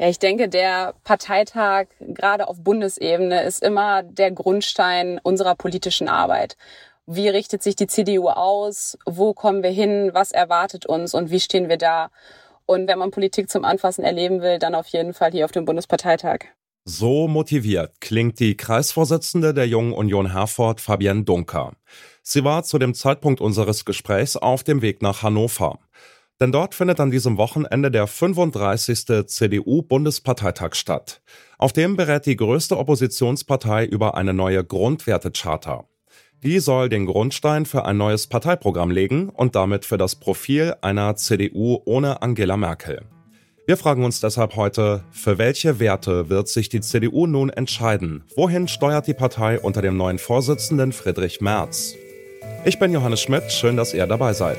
Ja, ich denke, der Parteitag gerade auf Bundesebene ist immer der Grundstein unserer politischen Arbeit. Wie richtet sich die CDU aus? Wo kommen wir hin? Was erwartet uns? Und wie stehen wir da? Und wenn man Politik zum Anfassen erleben will, dann auf jeden Fall hier auf dem Bundesparteitag. So motiviert klingt die Kreisvorsitzende der Jungen Union Herford, Fabienne Dunker. Sie war zu dem Zeitpunkt unseres Gesprächs auf dem Weg nach Hannover. Denn dort findet an diesem Wochenende der 35. CDU-Bundesparteitag statt. Auf dem berät die größte Oppositionspartei über eine neue Grundwertecharta. Die soll den Grundstein für ein neues Parteiprogramm legen und damit für das Profil einer CDU ohne Angela Merkel. Wir fragen uns deshalb heute, für welche Werte wird sich die CDU nun entscheiden? Wohin steuert die Partei unter dem neuen Vorsitzenden Friedrich Merz? Ich bin Johannes Schmidt, schön, dass ihr dabei seid.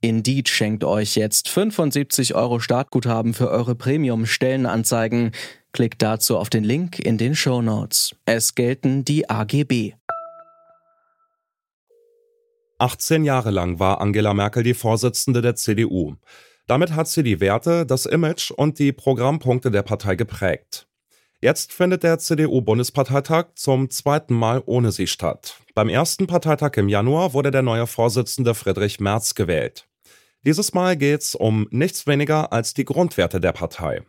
Indeed schenkt euch jetzt 75 Euro Startguthaben für eure Premium-Stellenanzeigen. Klickt dazu auf den Link in den Show Notes. Es gelten die AGB. 18 Jahre lang war Angela Merkel die Vorsitzende der CDU. Damit hat sie die Werte, das Image und die Programmpunkte der Partei geprägt. Jetzt findet der CDU-Bundesparteitag zum zweiten Mal ohne sie statt. Beim ersten Parteitag im Januar wurde der neue Vorsitzende Friedrich Merz gewählt. Dieses Mal geht's um nichts weniger als die Grundwerte der Partei.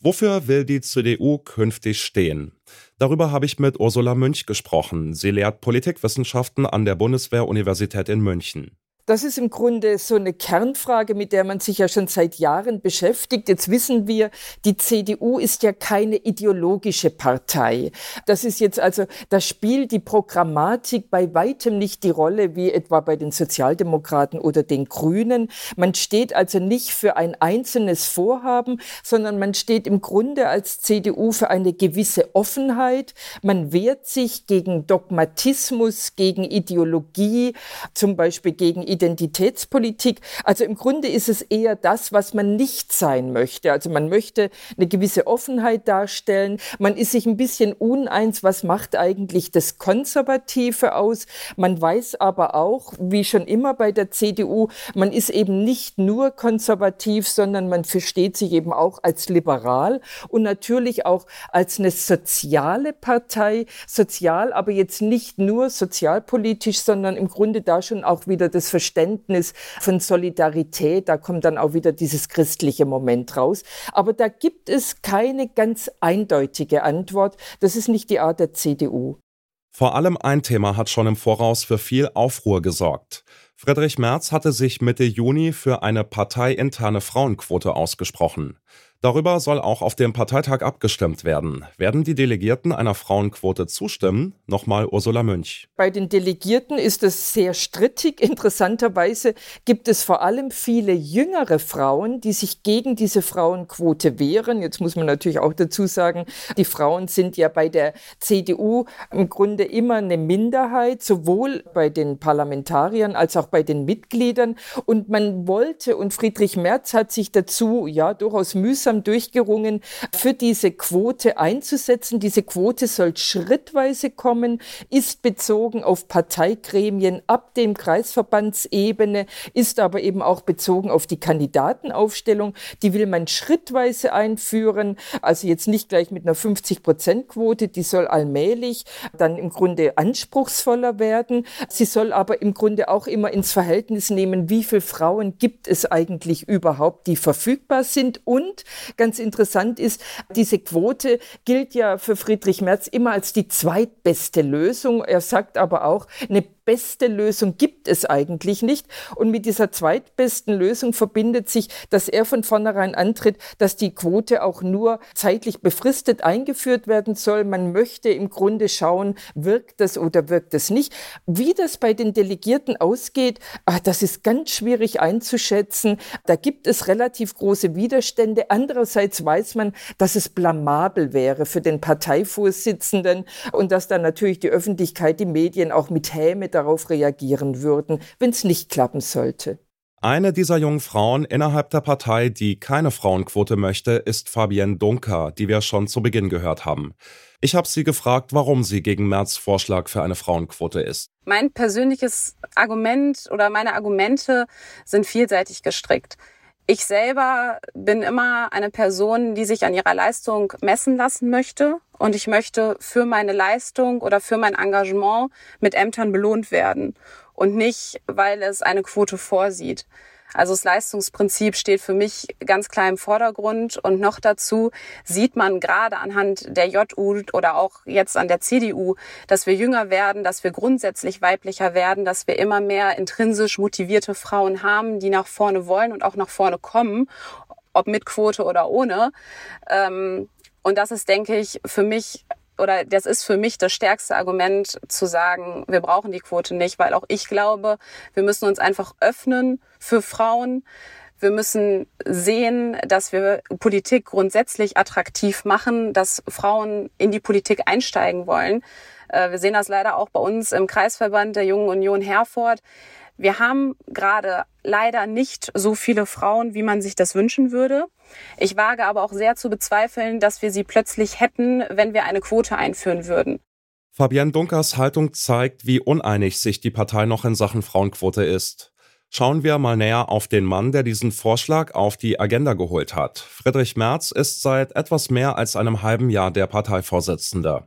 Wofür will die CDU künftig stehen? Darüber habe ich mit Ursula Münch gesprochen. Sie lehrt Politikwissenschaften an der Bundeswehr-Universität in München. Das ist im Grunde so eine Kernfrage, mit der man sich ja schon seit Jahren beschäftigt. Jetzt wissen wir, die CDU ist ja keine ideologische Partei. Das ist jetzt also, da spielt die Programmatik bei weitem nicht die Rolle wie etwa bei den Sozialdemokraten oder den Grünen. Man steht also nicht für ein einzelnes Vorhaben, sondern man steht im Grunde als CDU für eine gewisse Offenheit. Man wehrt sich gegen Dogmatismus, gegen Ideologie, zum Beispiel gegen Identitätspolitik. Also im Grunde ist es eher das, was man nicht sein möchte. Also man möchte eine gewisse Offenheit darstellen. Man ist sich ein bisschen uneins, was macht eigentlich das Konservative aus. Man weiß aber auch, wie schon immer bei der CDU, man ist eben nicht nur konservativ, sondern man versteht sich eben auch als liberal und natürlich auch als eine soziale Partei. Sozial, aber jetzt nicht nur sozialpolitisch, sondern im Grunde da schon auch wieder das Verständnis Verständnis von Solidarität. Da kommt dann auch wieder dieses christliche Moment raus. Aber da gibt es keine ganz eindeutige Antwort. Das ist nicht die Art der CDU. Vor allem ein Thema hat schon im Voraus für viel Aufruhr gesorgt. Friedrich Merz hatte sich Mitte Juni für eine parteiinterne Frauenquote ausgesprochen. Darüber soll auch auf dem Parteitag abgestimmt werden. Werden die Delegierten einer Frauenquote zustimmen? Nochmal Ursula Münch. Bei den Delegierten ist es sehr strittig. Interessanterweise gibt es vor allem viele jüngere Frauen, die sich gegen diese Frauenquote wehren. Jetzt muss man natürlich auch dazu sagen, die Frauen sind ja bei der CDU im Grunde immer eine Minderheit, sowohl bei den Parlamentariern als auch bei den Mitgliedern. Und man wollte, und Friedrich Merz hat sich dazu ja durchaus mühsam mühsam durchgerungen, für diese Quote einzusetzen. Diese Quote soll schrittweise kommen, ist bezogen auf Parteigremien ab dem Kreisverbandsebene, ist aber eben auch bezogen auf die Kandidatenaufstellung. Die will man schrittweise einführen, also jetzt nicht gleich mit einer 50-Prozent-Quote, die soll allmählich dann im Grunde anspruchsvoller werden. Sie soll aber im Grunde auch immer ins Verhältnis nehmen, wie viele Frauen gibt es eigentlich überhaupt, die verfügbar sind und Ganz interessant ist, diese Quote gilt ja für Friedrich Merz immer als die zweitbeste Lösung. Er sagt aber auch, eine zweitbeste Lösung gibt es eigentlich nicht. Und mit dieser zweitbesten Lösung verbindet sich, dass er von vornherein antritt, dass die Quote auch nur zeitlich befristet eingeführt werden soll. Man möchte im Grunde schauen, wirkt das oder wirkt es nicht. Wie das bei den Delegierten ausgeht, ah, das ist ganz schwierig einzuschätzen. Da gibt es relativ große Widerstände. Andererseits weiß man, dass es blamabel wäre für den Parteivorsitzenden und dass dann natürlich die Öffentlichkeit, die Medien auch mit Häme darauf reagieren würden, wenn es nicht klappen sollte. Eine dieser jungen Frauen innerhalb der Partei, die keine Frauenquote möchte, ist Fabienne Dunker, die wir schon zu Beginn gehört haben. Ich habe sie gefragt, warum sie gegen Merz Vorschlag für eine Frauenquote ist. Mein persönliches Argument oder meine Argumente sind vielseitig gestrickt. Ich selber bin immer eine Person, die sich an ihrer Leistung messen lassen möchte und ich möchte für meine Leistung oder für mein Engagement mit Ämtern belohnt werden und nicht, weil es eine Quote vorsieht. Also das Leistungsprinzip steht für mich ganz klar im Vordergrund und noch dazu sieht man gerade anhand der JU oder auch jetzt an der CDU, dass wir jünger werden, dass wir grundsätzlich weiblicher werden, dass wir immer mehr intrinsisch motivierte Frauen haben, die nach vorne wollen und auch nach vorne kommen, ob mit Quote oder ohne. Ähm, und das ist, denke ich, für mich oder das ist für mich das stärkste Argument zu sagen, wir brauchen die Quote nicht, weil auch ich glaube, wir müssen uns einfach öffnen für Frauen. Wir müssen sehen, dass wir Politik grundsätzlich attraktiv machen, dass Frauen in die Politik einsteigen wollen. Äh, wir sehen das leider auch bei uns im Kreisverband der Jungen Union Herford. Wir haben gerade leider nicht so viele Frauen, wie man sich das wünschen würde. Ich wage aber auch sehr zu bezweifeln, dass wir sie plötzlich hätten, wenn wir eine Quote einführen würden. Fabienne Dunkers Haltung zeigt, wie uneinig sich die Partei noch in Sachen Frauenquote ist. Schauen wir mal näher auf den Mann, der diesen Vorschlag auf die Agenda geholt hat. Friedrich Merz ist seit etwas mehr als einem halben Jahr der Parteivorsitzende.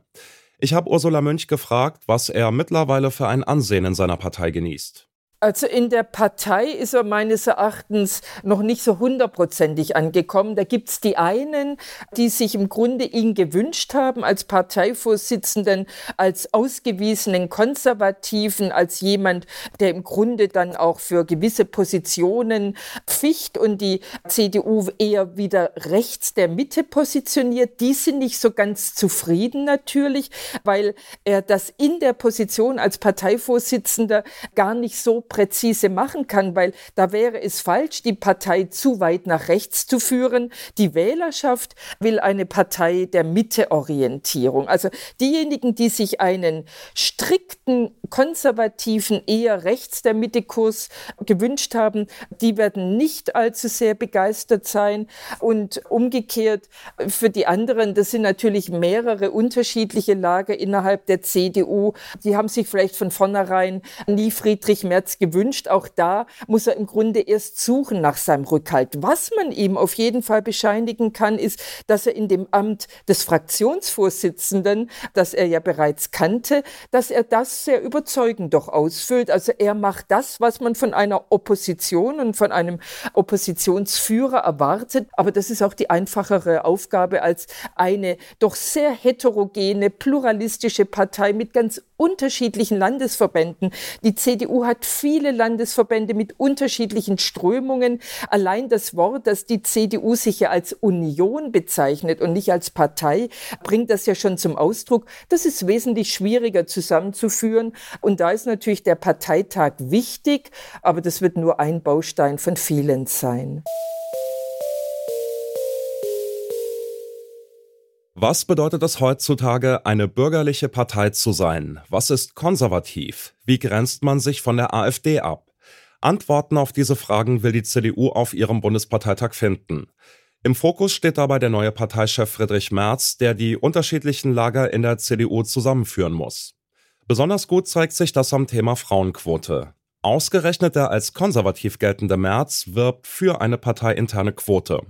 Ich habe Ursula Münch gefragt, was er mittlerweile für ein Ansehen in seiner Partei genießt. Also in der Partei ist er meines Erachtens noch nicht so hundertprozentig angekommen. Da gibt's die einen, die sich im Grunde ihn gewünscht haben als Parteivorsitzenden, als ausgewiesenen Konservativen, als jemand, der im Grunde dann auch für gewisse Positionen pficht und die CDU eher wieder rechts der Mitte positioniert. Die sind nicht so ganz zufrieden natürlich, weil er das in der Position als Parteivorsitzender gar nicht so präzise machen kann, weil da wäre es falsch, die Partei zu weit nach rechts zu führen. Die Wählerschaft will eine Partei der Mitteorientierung. Also diejenigen, die sich einen strikten, konservativen, eher rechts der Mitte-Kurs gewünscht haben, die werden nicht allzu sehr begeistert sein. Und umgekehrt für die anderen, das sind natürlich mehrere unterschiedliche Lager innerhalb der CDU. Die haben sich vielleicht von vornherein nie Friedrich Merz gewünscht. Auch da muss er im Grunde erst suchen nach seinem Rückhalt. Was man ihm auf jeden Fall bescheinigen kann, ist, dass er in dem Amt des Fraktionsvorsitzenden, das er ja bereits kannte, dass er das sehr überzeugend doch ausfüllt. Also er macht das, was man von einer Opposition und von einem Oppositionsführer erwartet. Aber das ist auch die einfachere Aufgabe als eine doch sehr heterogene, pluralistische Partei mit ganz unterschiedlichen Landesverbänden. Die CDU hat viele Landesverbände mit unterschiedlichen Strömungen. Allein das Wort, dass die CDU sich ja als Union bezeichnet und nicht als Partei, bringt das ja schon zum Ausdruck. Das ist wesentlich schwieriger zusammenzuführen. Und da ist natürlich der Parteitag wichtig, aber das wird nur ein Baustein von vielen sein. Was bedeutet es heutzutage, eine bürgerliche Partei zu sein? Was ist konservativ? Wie grenzt man sich von der AfD ab? Antworten auf diese Fragen will die CDU auf ihrem Bundesparteitag finden. Im Fokus steht dabei der neue Parteichef Friedrich Merz, der die unterschiedlichen Lager in der CDU zusammenführen muss. Besonders gut zeigt sich das am Thema Frauenquote. Ausgerechnet der als konservativ geltende Merz wirbt für eine parteiinterne Quote.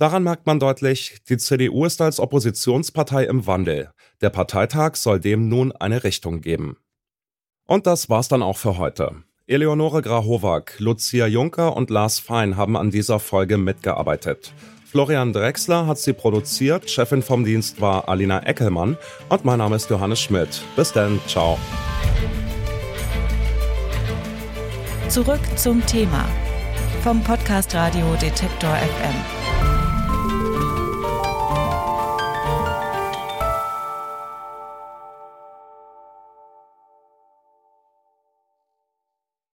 Daran merkt man deutlich, die CDU ist als Oppositionspartei im Wandel. Der Parteitag soll dem nun eine Richtung geben. Und das war's dann auch für heute. Eleonore Grahowak, Lucia Juncker und Lars Fein haben an dieser Folge mitgearbeitet. Florian Drexler hat sie produziert, Chefin vom Dienst war Alina Eckelmann und mein Name ist Johannes Schmidt. Bis dann, ciao. Zurück zum Thema vom Podcast Radio Detektor FM.